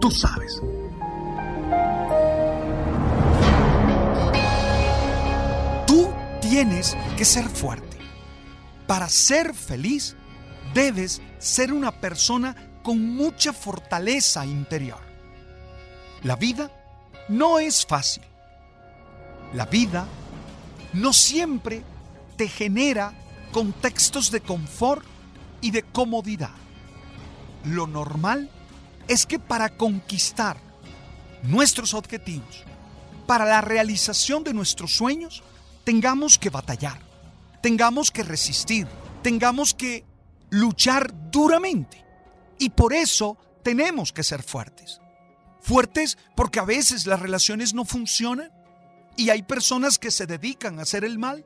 Tú sabes. Tú tienes que ser fuerte. Para ser feliz, debes ser una persona con mucha fortaleza interior. La vida no es fácil. La vida no siempre te genera contextos de confort y de comodidad. Lo normal es que para conquistar nuestros objetivos, para la realización de nuestros sueños, tengamos que batallar, tengamos que resistir, tengamos que luchar duramente. Y por eso tenemos que ser fuertes. Fuertes porque a veces las relaciones no funcionan y hay personas que se dedican a hacer el mal.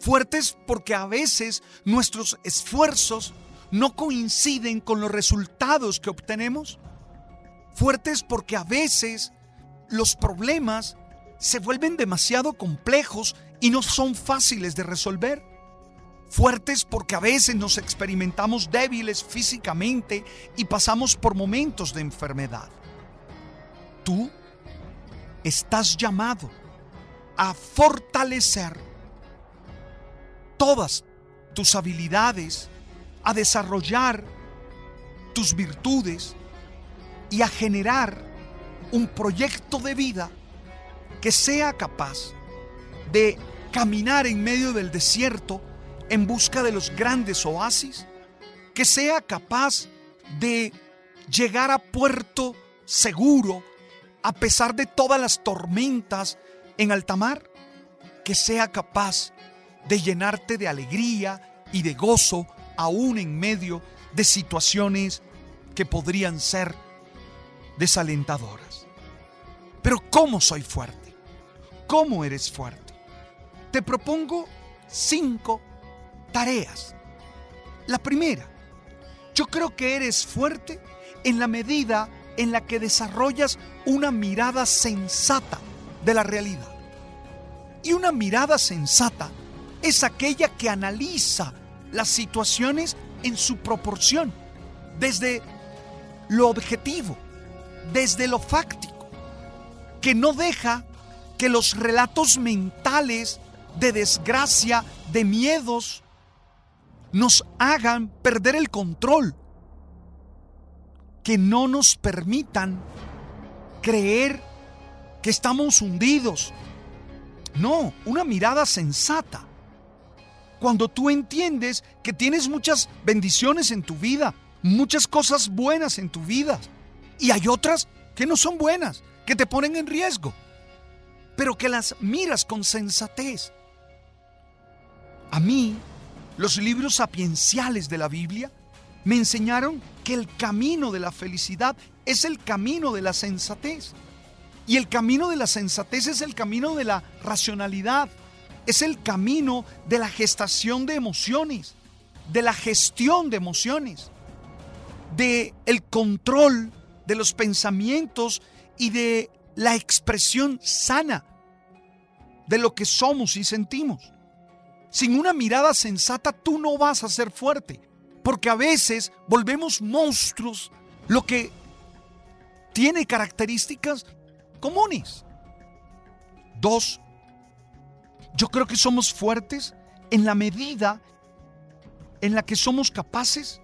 Fuertes porque a veces nuestros esfuerzos no coinciden con los resultados que obtenemos. Fuertes porque a veces los problemas se vuelven demasiado complejos y no son fáciles de resolver. Fuertes porque a veces nos experimentamos débiles físicamente y pasamos por momentos de enfermedad. Tú estás llamado a fortalecer todas tus habilidades, a desarrollar tus virtudes y a generar un proyecto de vida que sea capaz de caminar en medio del desierto en busca de los grandes oasis, que sea capaz de llegar a puerto seguro a pesar de todas las tormentas en alta mar, que sea capaz de llenarte de alegría y de gozo aún en medio de situaciones que podrían ser desalentadoras. Pero ¿cómo soy fuerte? ¿Cómo eres fuerte? Te propongo cinco tareas. La primera, yo creo que eres fuerte en la medida en la que desarrollas una mirada sensata de la realidad. Y una mirada sensata es aquella que analiza las situaciones en su proporción, desde lo objetivo, desde lo fáctico, que no deja que los relatos mentales de desgracia, de miedos, nos hagan perder el control, que no nos permitan creer que estamos hundidos. No, una mirada sensata. Cuando tú entiendes que tienes muchas bendiciones en tu vida, muchas cosas buenas en tu vida, y hay otras que no son buenas, que te ponen en riesgo, pero que las miras con sensatez. A mí, los libros sapienciales de la Biblia me enseñaron que el camino de la felicidad es el camino de la sensatez. Y el camino de la sensatez es el camino de la racionalidad, es el camino de la gestación de emociones, de la gestión de emociones, de el control de los pensamientos y de la expresión sana de lo que somos y sentimos. Sin una mirada sensata tú no vas a ser fuerte, porque a veces volvemos monstruos, lo que tiene características comunes. Dos, yo creo que somos fuertes en la medida en la que somos capaces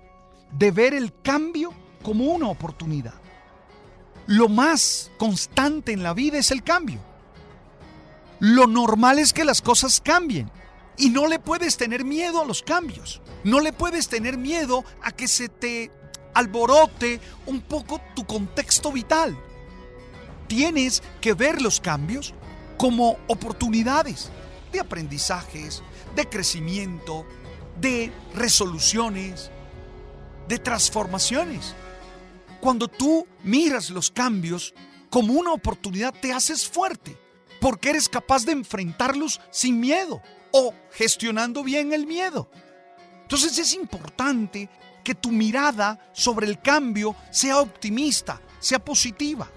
de ver el cambio como una oportunidad. Lo más constante en la vida es el cambio. Lo normal es que las cosas cambien y no le puedes tener miedo a los cambios. No le puedes tener miedo a que se te alborote un poco tu contexto vital. Tienes que ver los cambios como oportunidades de aprendizajes, de crecimiento, de resoluciones, de transformaciones. Cuando tú miras los cambios como una oportunidad, te haces fuerte, porque eres capaz de enfrentarlos sin miedo o gestionando bien el miedo. Entonces es importante que tu mirada sobre el cambio sea optimista, sea positiva.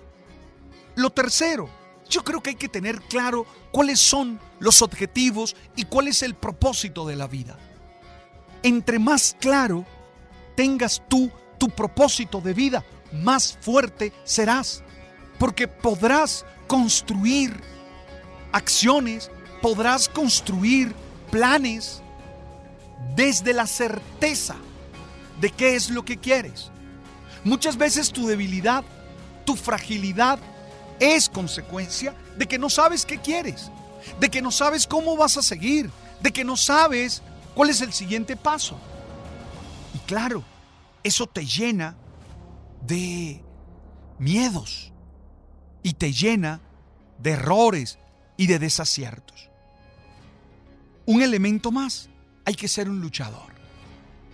Lo tercero, yo creo que hay que tener claro cuáles son los objetivos y cuál es el propósito de la vida. Entre más claro tengas tú tu propósito de vida, más fuerte serás, porque podrás construir acciones, podrás construir planes desde la certeza de qué es lo que quieres. Muchas veces tu debilidad, tu fragilidad es consecuencia de que no sabes qué quieres, de que no sabes cómo vas a seguir, de que no sabes cuál es el siguiente paso. Y claro, eso te llena de miedos y te llena de errores y de desaciertos. Un elemento más, hay que ser un luchador,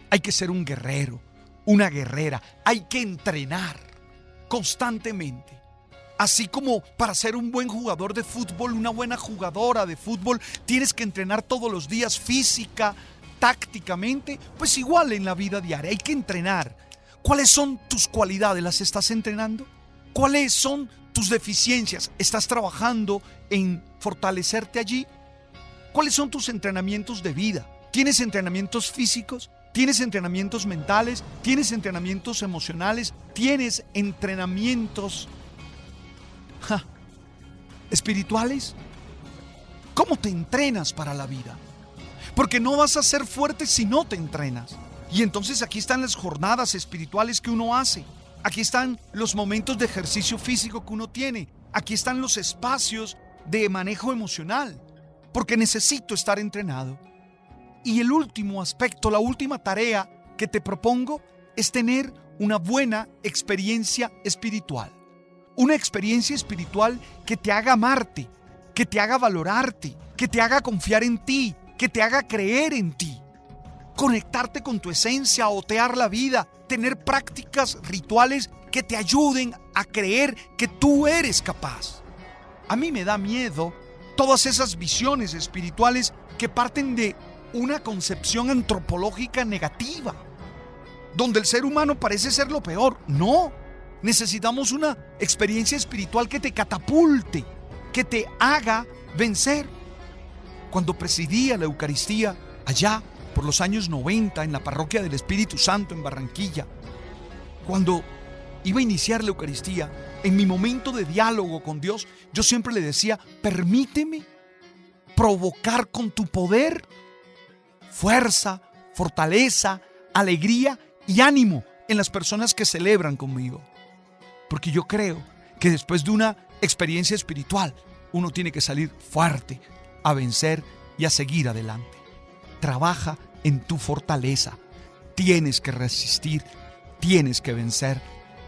hay que ser un guerrero, una guerrera, hay que entrenar constantemente. Así como para ser un buen jugador de fútbol, una buena jugadora de fútbol, tienes que entrenar todos los días física, tácticamente, pues igual en la vida diaria, hay que entrenar. ¿Cuáles son tus cualidades? ¿Las estás entrenando? ¿Cuáles son tus deficiencias? ¿Estás trabajando en fortalecerte allí? ¿Cuáles son tus entrenamientos de vida? ¿Tienes entrenamientos físicos? ¿Tienes entrenamientos mentales? ¿Tienes entrenamientos emocionales? ¿Tienes entrenamientos espirituales? ¿Cómo te entrenas para la vida? Porque no vas a ser fuerte si no te entrenas. Y entonces aquí están las jornadas espirituales que uno hace. Aquí están los momentos de ejercicio físico que uno tiene. Aquí están los espacios de manejo emocional. Porque necesito estar entrenado. Y el último aspecto, la última tarea que te propongo es tener una buena experiencia espiritual. Una experiencia espiritual que te haga amarte, que te haga valorarte, que te haga confiar en ti, que te haga creer en ti. Conectarte con tu esencia, otear la vida, tener prácticas rituales que te ayuden a creer que tú eres capaz. A mí me da miedo todas esas visiones espirituales que parten de una concepción antropológica negativa, donde el ser humano parece ser lo peor. No, necesitamos una experiencia espiritual que te catapulte, que te haga vencer. Cuando presidía la Eucaristía allá por los años 90 en la parroquia del Espíritu Santo en Barranquilla, cuando iba a iniciar la Eucaristía, en mi momento de diálogo con Dios, yo siempre le decía, permíteme provocar con tu poder fuerza, fortaleza, alegría y ánimo en las personas que celebran conmigo. Porque yo creo que después de una experiencia espiritual, uno tiene que salir fuerte, a vencer y a seguir adelante. Trabaja en tu fortaleza. Tienes que resistir, tienes que vencer,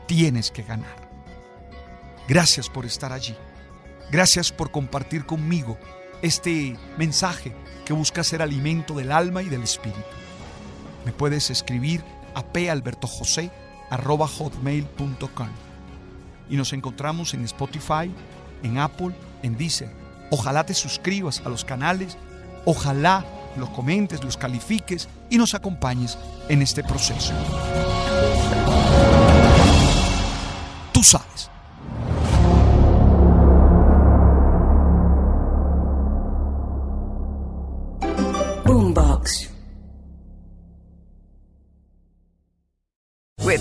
tienes que ganar. Gracias por estar allí. Gracias por compartir conmigo este mensaje que busca ser alimento del alma y del espíritu. Me puedes escribir a palbertojose.com y nos encontramos en Spotify, en Apple, en Deezer. Ojalá te suscribas a los canales, ojalá los comentes, los califiques y nos acompañes en este proceso. Tú sabes.